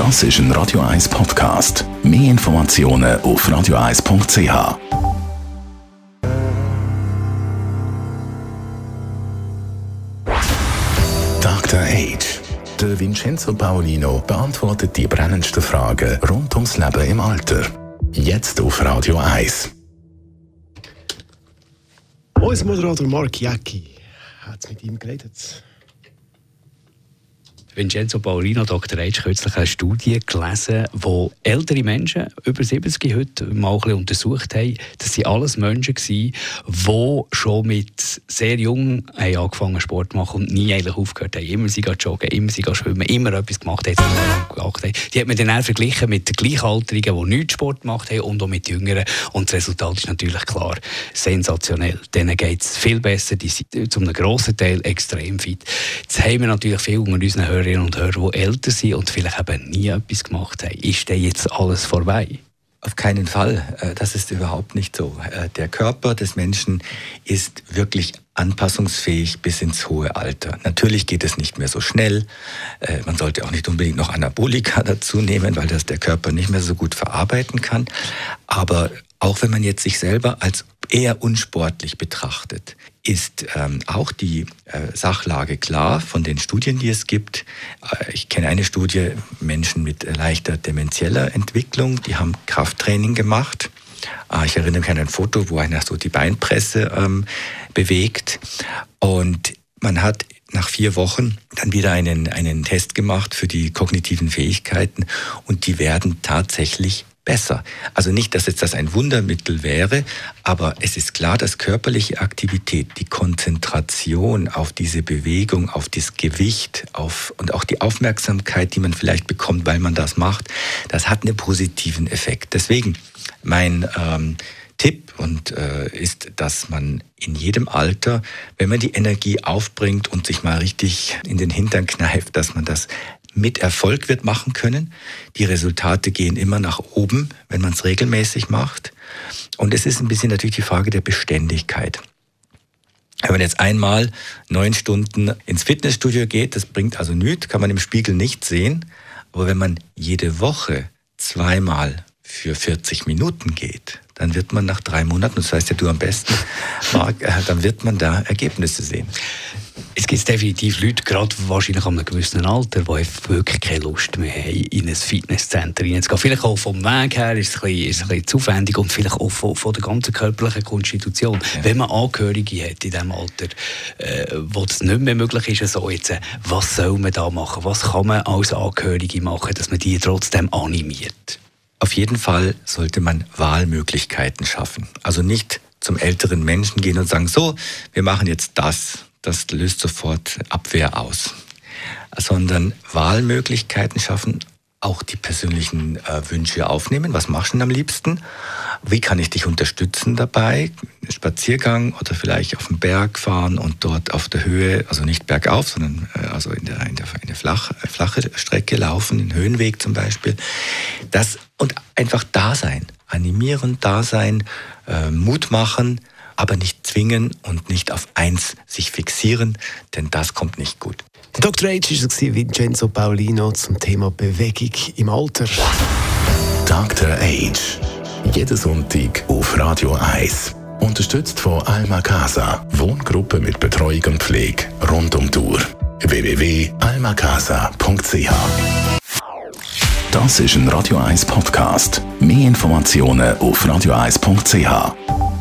Das ist ein Radio 1 Podcast. Mehr Informationen auf radio1.ch. Dr. Age. Der Vincenzo Paolino beantwortet die brennendsten Fragen rund ums Leben im Alter. Jetzt auf Radio 1. Unser Moderator Mark Jäcki hat mit ihm geredet. Vincenzo Paulino, Dr. Eitsch, kürzlich eine Studie gelesen, wo ältere Menschen, über 70 heute, mal ein untersucht haben. Das waren alles Menschen, die schon mit sehr jung haben angefangen Sport zu machen und nie eigentlich aufgehört haben. Immer sie joggen, immer sie schwimmen, immer etwas gemacht haben. Die hat man dann verglichen mit den Gleichaltrigen, die nichts Sport gemacht haben und auch mit Jüngeren. Und das Resultat ist natürlich klar sensationell. Denen geht es viel besser, die sind zu einem grossen Teil extrem fit. Jetzt haben wir natürlich viel unter unseren Hörern Hörerinnen und Hörer, die älter sind und vielleicht eben nie etwas gemacht haben. Ist denn jetzt alles vorbei? Auf keinen Fall. Äh, das ist überhaupt nicht so. Äh, der Körper des Menschen ist wirklich anpassungsfähig bis ins hohe Alter. Natürlich geht es nicht mehr so schnell. Äh, man sollte auch nicht unbedingt noch Anabolika dazu nehmen, weil das der Körper nicht mehr so gut verarbeiten kann. Aber auch wenn man jetzt sich selber als eher unsportlich betrachtet, ist ähm, auch die äh, Sachlage klar von den Studien, die es gibt. Äh, ich kenne eine Studie, Menschen mit leichter demenzieller Entwicklung, die haben Krafttraining gemacht. Äh, ich erinnere mich an ein Foto, wo einer so die Beinpresse ähm, bewegt. Und man hat nach vier Wochen dann wieder einen, einen Test gemacht für die kognitiven Fähigkeiten und die werden tatsächlich besser. Also nicht, dass jetzt das ein Wundermittel wäre, aber es ist klar, dass körperliche Aktivität, die Konzentration auf diese Bewegung, auf das Gewicht auf, und auch die Aufmerksamkeit, die man vielleicht bekommt, weil man das macht, das hat einen positiven Effekt. Deswegen mein ähm, Tipp und äh, ist, dass man in jedem Alter, wenn man die Energie aufbringt und sich mal richtig in den Hintern kneift, dass man das mit Erfolg wird machen können. Die Resultate gehen immer nach oben, wenn man es regelmäßig macht. Und es ist ein bisschen natürlich die Frage der Beständigkeit. Wenn man jetzt einmal neun Stunden ins Fitnessstudio geht, das bringt also nichts, kann man im Spiegel nicht sehen. Aber wenn man jede Woche zweimal für 40 Minuten geht, dann wird man nach drei Monaten, das heißt ja du am besten, Marc, äh, dann wird man da Ergebnisse sehen. Es gibt definitiv Leute, gerade wahrscheinlich an einem gewissen Alter, die wirklich keine Lust mehr haben, in ein Fitnesscenter reinzugehen. Vielleicht auch vom Weg her ist es ein bisschen, ist es ein bisschen zu aufwendig und vielleicht auch von, von der ganzen körperlichen Konstitution. Ja. Wenn man Angehörige hat in diesem Alter, äh, wo das nicht mehr möglich ist, so jetzt, äh, was soll man da machen? Was kann man als Angehörige machen, dass man die trotzdem animiert? Auf jeden Fall sollte man Wahlmöglichkeiten schaffen. Also nicht zum älteren Menschen gehen und sagen, so, wir machen jetzt das das löst sofort Abwehr aus, sondern Wahlmöglichkeiten schaffen, auch die persönlichen äh, Wünsche aufnehmen. Was machst du denn am liebsten? Wie kann ich dich unterstützen dabei? Spaziergang oder vielleicht auf den Berg fahren und dort auf der Höhe, also nicht bergauf, sondern äh, also in der, in der, in flach, äh, flache Strecke laufen, den Höhenweg zum Beispiel. Das und einfach da sein, animieren, da sein, äh, Mut machen, aber nicht zwingen und nicht auf eins sich fixieren, denn das kommt nicht gut. Dr. H. war Vincenzo Paulino zum Thema Bewegung im Alter. Dr. H. Jeden Sonntag auf Radio 1. Unterstützt von Alma Casa. Wohngruppe mit Betreuung und Pflege rund um Tour. www.almacasa.ch Das ist ein Radio 1 Podcast. Mehr Informationen auf radio1.ch.